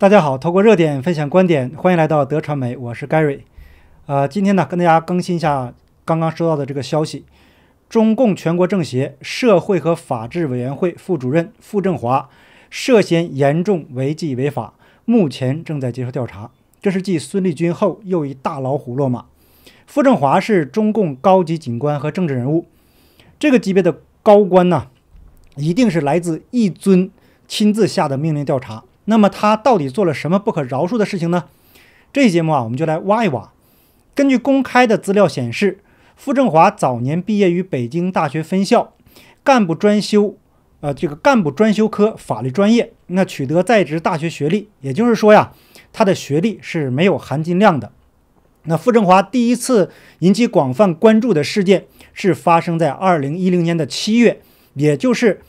大家好，透过热点分享观点，欢迎来到德传媒，我是 Gary。呃，今天呢，跟大家更新一下刚刚收到的这个消息：中共全国政协社会和法制委员会副主任傅政华涉嫌严重违纪违法，目前正在接受调查。这是继孙立军后又一大老虎落马。傅政华是中共高级警官和政治人物，这个级别的高官呢，一定是来自一尊亲自下的命令调查。那么他到底做了什么不可饶恕的事情呢？这期节目啊，我们就来挖一挖。根据公开的资料显示，傅政华早年毕业于北京大学分校干部专修，呃，这个干部专修科法律专业，那取得在职大学学历。也就是说呀，他的学历是没有含金量的。那傅政华第一次引起广泛关注的事件是发生在二零一零年的七月，也就是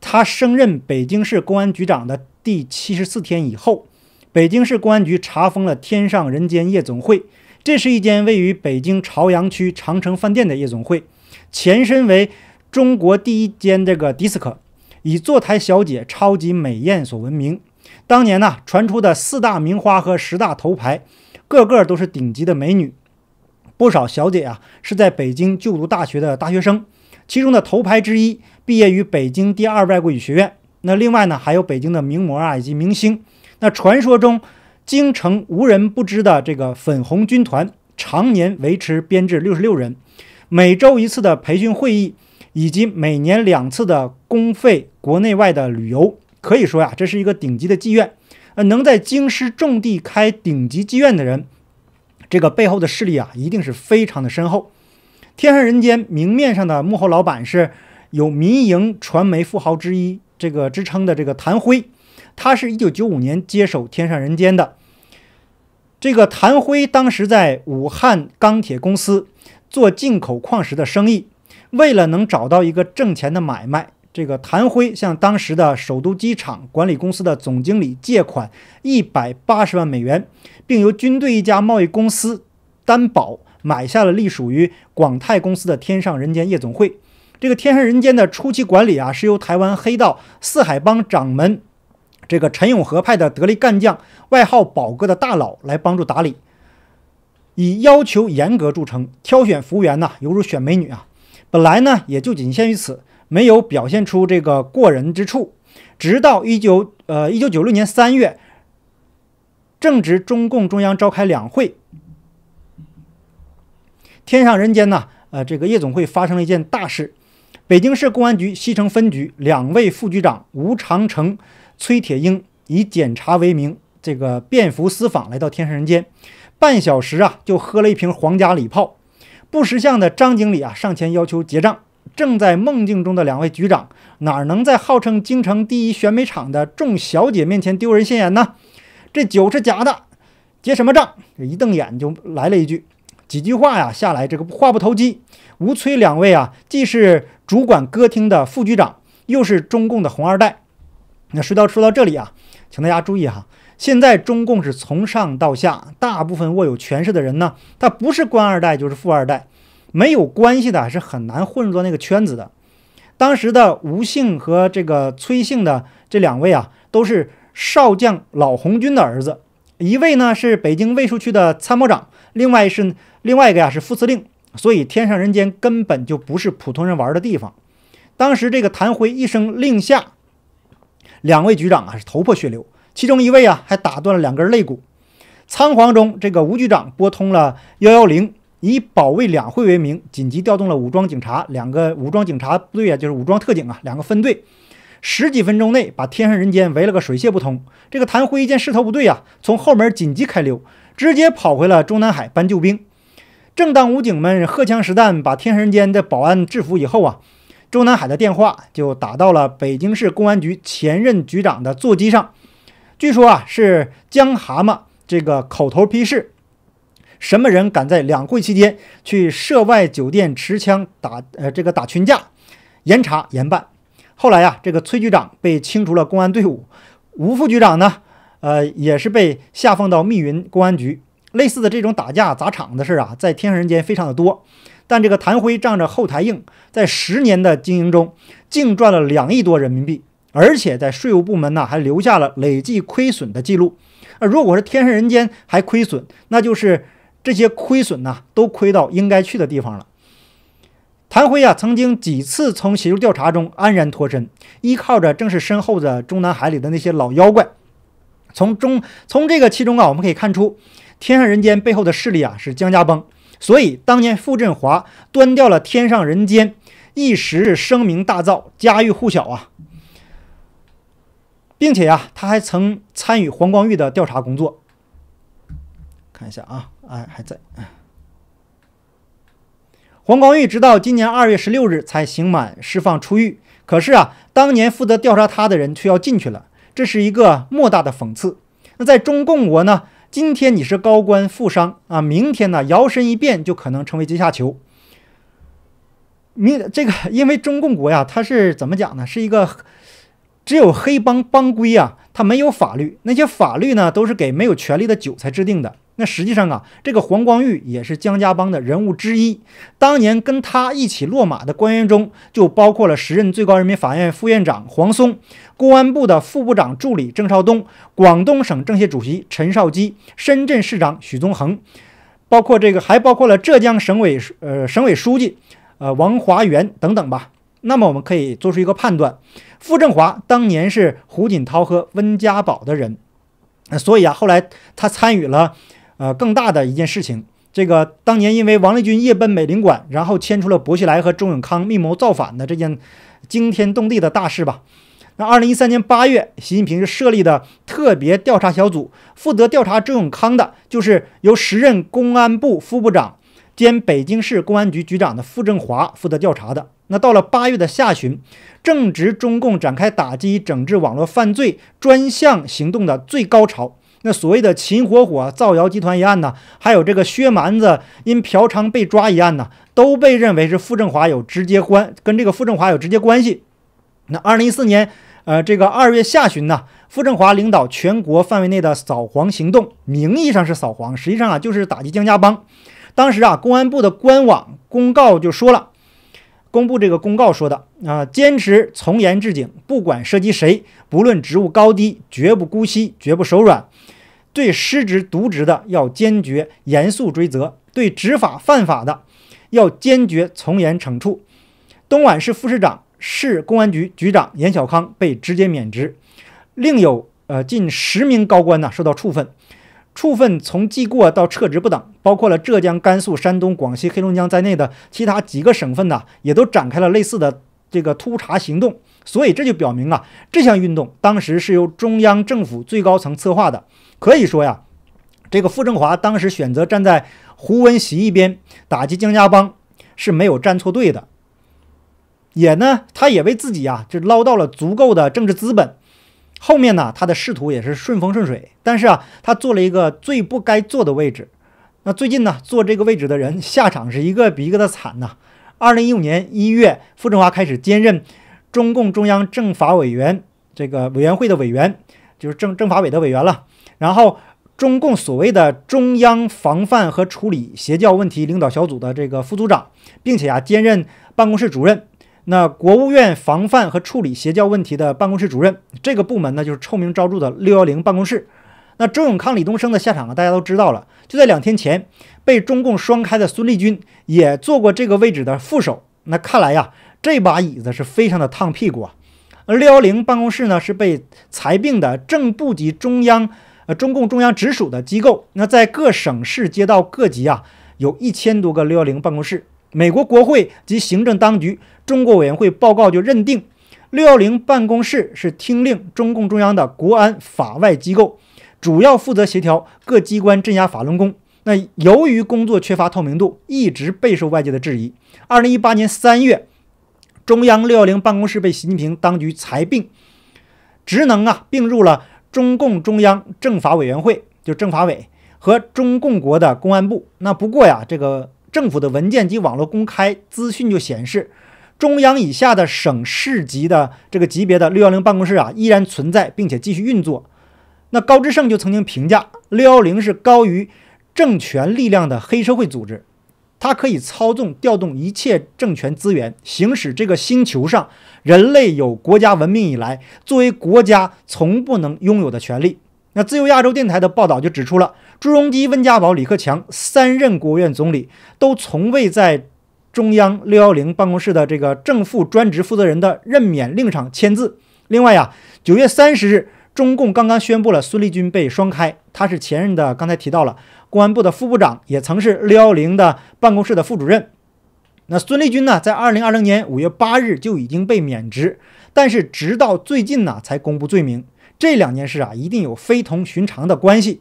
他升任北京市公安局长的。第七十四天以后，北京市公安局查封了天上人间夜总会。这是一间位于北京朝阳区长城饭店的夜总会，前身为中国第一间这个迪斯科，以坐台小姐超级美艳所闻名。当年呢，传出的四大名花和十大头牌，个个都是顶级的美女。不少小姐啊，是在北京就读大学的大学生，其中的头牌之一毕业于北京第二外国语学院。那另外呢，还有北京的名模啊，以及明星。那传说中京城无人不知的这个粉红军团，常年维持编制六十六人，每周一次的培训会议，以及每年两次的公费国内外的旅游，可以说呀，这是一个顶级的妓院。呃，能在京师重地开顶级妓院的人，这个背后的势力啊，一定是非常的深厚。天上人间明面上的幕后老板是有民营传媒富豪之一。这个支撑的这个谭辉，他是一九九五年接手天上人间的。这个谭辉当时在武汉钢铁公司做进口矿石的生意，为了能找到一个挣钱的买卖，这个谭辉向当时的首都机场管理公司的总经理借款一百八十万美元，并由军队一家贸易公司担保买下了隶属于广泰公司的天上人间夜总会。这个天上人间的初期管理啊，是由台湾黑道四海帮掌门这个陈永和派的得力干将，外号宝哥的大佬来帮助打理，以要求严格著称，挑选服务员呢犹如选美女啊。本来呢也就仅限于此，没有表现出这个过人之处。直到一九呃一九九六年三月，正值中共中央召开两会，天上人间呢，呃这个夜总会发生了一件大事。北京市公安局西城分局两位副局长吴长城、崔铁英以检查为名，这个便服私访来到天上人间，半小时啊就喝了一瓶皇家礼炮。不识相的张经理啊上前要求结账，正在梦境中的两位局长哪能在号称京城第一选美场的众小姐面前丢人现眼呢？这酒是假的，结什么账？一瞪眼就来了一句。几句话呀下来，这个话不投机。吴崔两位啊，既是主管歌厅的副局长，又是中共的红二代。那说到说到这里啊，请大家注意哈，现在中共是从上到下，大部分握有权势的人呢，他不是官二代就是富二代，没有关系的是很难混入到那个圈子的。当时的吴姓和这个崔姓的这两位啊，都是少将老红军的儿子，一位呢是北京卫戍区的参谋长，另外是另外一个呀是副司令。所以天上人间根本就不是普通人玩的地方。当时这个谭辉一声令下，两位局长啊是头破血流，其中一位啊还打断了两根肋骨。仓皇中，这个吴局长拨通了幺幺零，以保卫两会为名，紧急调动了武装警察两个武装警察部队啊，就是武装特警啊两个分队，十几分钟内把天上人间围了个水泄不通。这个谭辉见势头不对啊，从后门紧急开溜，直接跑回了中南海搬救兵。正当武警们荷枪实弹把天上人间的保安制服以后啊，周南海的电话就打到了北京市公安局前任局长的座机上。据说啊，是江蛤蟆这个口头批示：什么人敢在两会期间去涉外酒店持枪打呃这个打群架，严查严办。后来呀，这个崔局长被清除了公安队伍，吴副局长呢，呃也是被下放到密云公安局。类似的这种打架砸场的事啊，在天上人间非常的多。但这个谭辉仗着后台硬，在十年的经营中，净赚了两亿多人民币。而且在税务部门呢还留下了累计亏损的记录。啊，如果是天上人间还亏损，那就是这些亏损呢都亏到应该去的地方了。谭辉啊，曾经几次从协助调查中安然脱身，依靠着正是身后的中南海里的那些老妖怪。从中从这个其中啊，我们可以看出，天上人间背后的势力啊是江家帮。所以当年傅振华端掉了天上人间，一时声名大噪，家喻户晓啊，并且呀，他还曾参与黄光裕的调查工作。看一下啊，哎，还在。黄光裕直到今年二月十六日才刑满释放出狱。可是啊，当年负责调查他的人却要进去了，这是一个莫大的讽刺。那在中共国呢？今天你是高官富商啊，明天呢摇身一变就可能成为阶下囚。明这个，因为中共国呀，它是怎么讲呢？是一个只有黑帮帮规啊，它没有法律，那些法律呢都是给没有权利的韭菜制定的。那实际上啊，这个黄光裕也是江家帮的人物之一。当年跟他一起落马的官员中，就包括了时任最高人民法院副院长黄松、公安部的副部长助理郑少东、广东省政协主席陈少基、深圳市长许宗衡，包括这个还包括了浙江省委呃省委书记呃王华元等等吧。那么我们可以做出一个判断：傅政华当年是胡锦涛和温家宝的人，所以啊，后来他参与了。呃，更大的一件事情，这个当年因为王立军夜奔美领馆，然后牵出了薄熙来和周永康密谋造反的这件惊天动地的大事吧。那二零一三年八月，习近平是设立的特别调查小组，负责调查周永康的，就是由时任公安部副部长兼北京市公安局局长的傅政华负责调查的。那到了八月的下旬，正值中共展开打击整治网络犯罪专项行动的最高潮。那所谓的秦火火造谣集团一案呢，还有这个薛蛮子因嫖娼被抓一案呢，都被认为是傅政华有直接关，跟这个傅政华有直接关系。那二零一四年，呃，这个二月下旬呢，傅政华领导全国范围内的扫黄行动，名义上是扫黄，实际上啊就是打击江家帮。当时啊，公安部的官网公告就说了，公布这个公告说的啊，坚持从严治警，不管涉及谁，不论职务高低，绝不姑息，绝不手软。对失职渎职的要坚决严肃追责，对执法犯法的要坚决从严惩处。东莞市副市长、市公安局局长严小康被直接免职，另有呃近十名高官呢受到处分，处分从记过到撤职不等，包括了浙江、甘肃、山东、广西、黑龙江在内的其他几个省份呢，也都展开了类似的这个突查行动。所以这就表明啊，这项运动当时是由中央政府最高层策划的。可以说呀，这个傅政华当时选择站在胡文喜一边打击江家帮是没有站错队的，也呢，他也为自己啊就捞到了足够的政治资本。后面呢，他的仕途也是顺风顺水。但是啊，他做了一个最不该坐的位置。那最近呢，坐这个位置的人下场是一个比一个的惨呐。二零一五年一月，傅政华开始兼任中共中央政法委员这个委员会的委员，就是政政法委的委员了。然后，中共所谓的中央防范和处理邪教问题领导小组的这个副组长，并且啊兼任办公室主任。那国务院防范和处理邪教问题的办公室主任，这个部门呢就是臭名昭著的“六幺零”办公室。那周永康、李东生的下场啊，大家都知道了。就在两天前，被中共双开的孙立军也做过这个位置的副手。那看来呀，这把椅子是非常的烫屁股啊。而六幺零办公室呢，是被裁并的正部级中央。呃，中共中央直属的机构，那在各省市街道各级啊，有一千多个六幺零办公室。美国国会及行政当局中国委员会报告就认定，六幺零办公室是听令中共中央的国安法外机构，主要负责协调各机关镇压法轮功。那由于工作缺乏透明度，一直备受外界的质疑。二零一八年三月，中央六幺零办公室被习近平当局裁并，职能啊并入了。中共中央政法委员会就政法委和中共国的公安部。那不过呀，这个政府的文件及网络公开资讯就显示，中央以下的省市级的这个级别的六幺零办公室啊，依然存在并且继续运作。那高志胜就曾经评价，六幺零是高于政权力量的黑社会组织。它可以操纵、调动一切政权资源，行使这个星球上人类有国家文明以来作为国家从不能拥有的权利。那自由亚洲电台的报道就指出了，朱镕基、温家宝、李克强三任国务院总理都从未在中央六幺零办公室的这个正副专职负责人的任免令上签字。另外呀，九月三十日，中共刚刚宣布了孙立军被双开，他是前任的，刚才提到了公安部的副部长，也曾是六幺零的办公室的副主任。那孙立军呢，在二零二零年五月八日就已经被免职，但是直到最近呢才公布罪名。这两件事啊，一定有非同寻常的关系。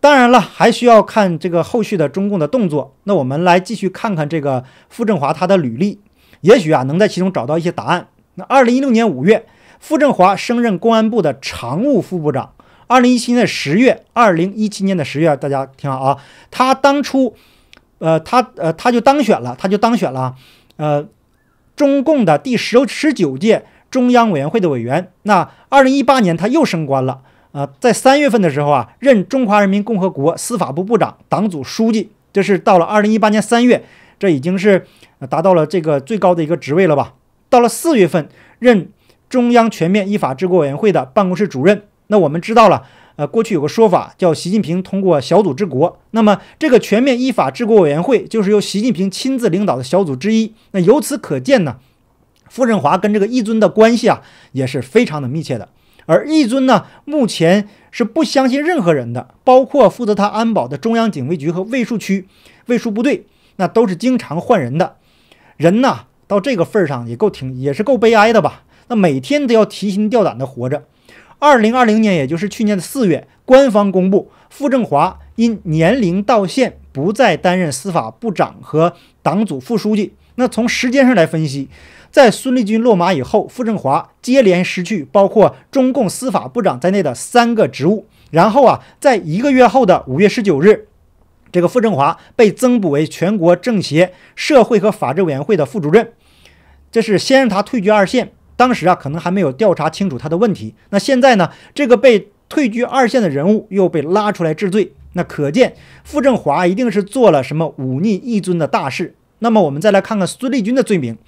当然了，还需要看这个后续的中共的动作。那我们来继续看看这个傅政华他的履历，也许啊能在其中找到一些答案。那二零一六年五月，傅政华升任公安部的常务副部长。二零一七年的十月，二零一七年的十月，大家听好啊，他当初，呃，他呃他就当选了，他就当选了，呃，中共的第十十九届。中央委员会的委员，那二零一八年他又升官了，呃，在三月份的时候啊，任中华人民共和国司法部部长、党组书记，这是到了二零一八年三月，这已经是达到了这个最高的一个职位了吧？到了四月份，任中央全面依法治国委员会的办公室主任。那我们知道了，呃，过去有个说法叫习近平通过小组治国，那么这个全面依法治国委员会就是由习近平亲自领导的小组之一。那由此可见呢？傅振华跟这个一尊的关系啊，也是非常的密切的。而一尊呢，目前是不相信任何人的，包括负责他安保的中央警卫局和卫戍区卫戍部队，那都是经常换人的。人呐，到这个份儿上也够挺，也是够悲哀的吧？那每天都要提心吊胆的活着。二零二零年，也就是去年的四月，官方公布傅政华因年龄到限，不再担任司法部长和党组副书记。那从时间上来分析。在孙立军落马以后，傅政华接连失去包括中共司法部长在内的三个职务。然后啊，在一个月后的五月十九日，这个傅政华被增补为全国政协社会和法制委员会的副主任。这是先让他退居二线，当时啊，可能还没有调查清楚他的问题。那现在呢，这个被退居二线的人物又被拉出来治罪，那可见傅政华一定是做了什么忤逆一尊的大事。那么我们再来看看孙立军的罪名。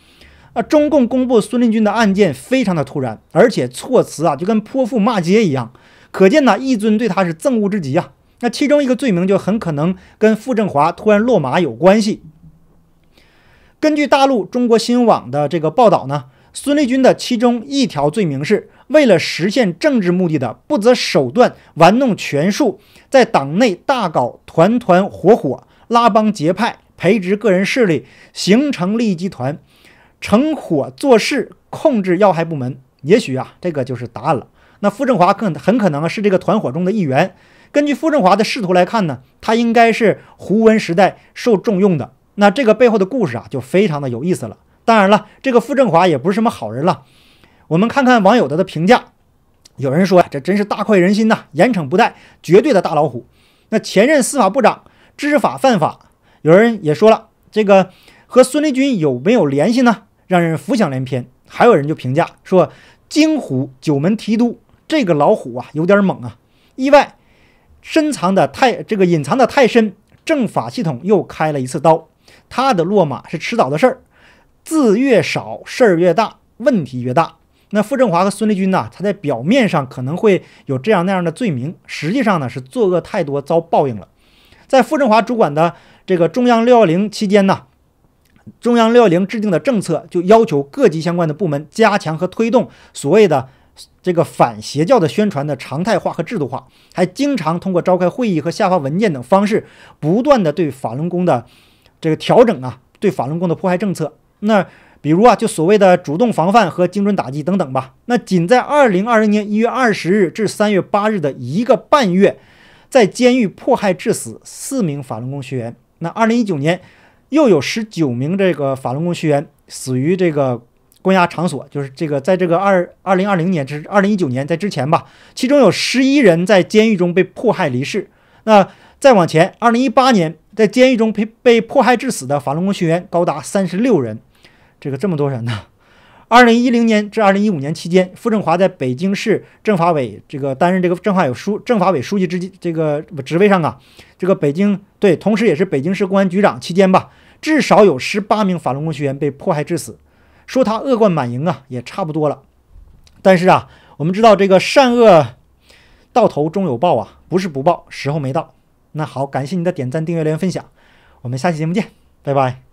啊，中共公布孙立军的案件非常的突然，而且措辞啊就跟泼妇骂街一样，可见呢，一尊对他是憎恶之极啊。那其中一个罪名就很可能跟傅政华突然落马有关系。根据大陆中国新闻网的这个报道呢，孙立军的其中一条罪名是为了实现政治目的的不择手段玩弄权术，在党内大搞团团伙伙、拉帮结派、培植个人势力，形成利益集团。成伙做事，控制要害部门，也许啊，这个就是答案了。那傅政华更很可能是这个团伙中的一员。根据傅政华的仕途来看呢，他应该是胡温时代受重用的。那这个背后的故事啊，就非常的有意思了。当然了，这个傅政华也不是什么好人了。我们看看网友的的评价，有人说这真是大快人心呐，严惩不贷，绝对的大老虎。那前任司法部长知法犯法，有人也说了，这个和孙立军有没有联系呢？让人浮想联翩，还有人就评价说：“金虎九门提督这个老虎啊，有点猛啊！意外深藏的太这个隐藏的太深，政法系统又开了一次刀。他的落马是迟早的事儿，字越少事儿越大，问题越大。那傅政华和孙立军呢？他在表面上可能会有这样那样的罪名，实际上呢是作恶太多，遭报应了。在傅政华主管的这个中央六幺零期间呢。”中央六幺零制定的政策就要求各级相关的部门加强和推动所谓的这个反邪教的宣传的常态化和制度化，还经常通过召开会议和下发文件等方式，不断的对法轮功的这个调整啊，对法轮功的迫害政策。那比如啊，就所谓的主动防范和精准打击等等吧。那仅在二零二零年一月二十日至三月八日的一个半月，在监狱迫害致死四名法轮功学员。那二零一九年。又有十九名这个法轮功学员死于这个关押场所，就是这个在这个二二零二零年至二零一九年在之前吧，其中有十一人在监狱中被迫害离世。那再往前，二零一八年在监狱中被被迫害致死的法轮功学员高达三十六人，这个这么多人呢。二零一零年至二零一五年期间，傅政华在北京市政法委这个担任这个政法委书政法委书记之这个职位上啊，这个北京对，同时也是北京市公安局长期间吧，至少有十八名法轮功学员被迫害致死。说他恶贯满盈啊，也差不多了。但是啊，我们知道这个善恶到头终有报啊，不是不报，时候没到。那好，感谢您的点赞、订阅、留言、分享，我们下期节目见，拜拜。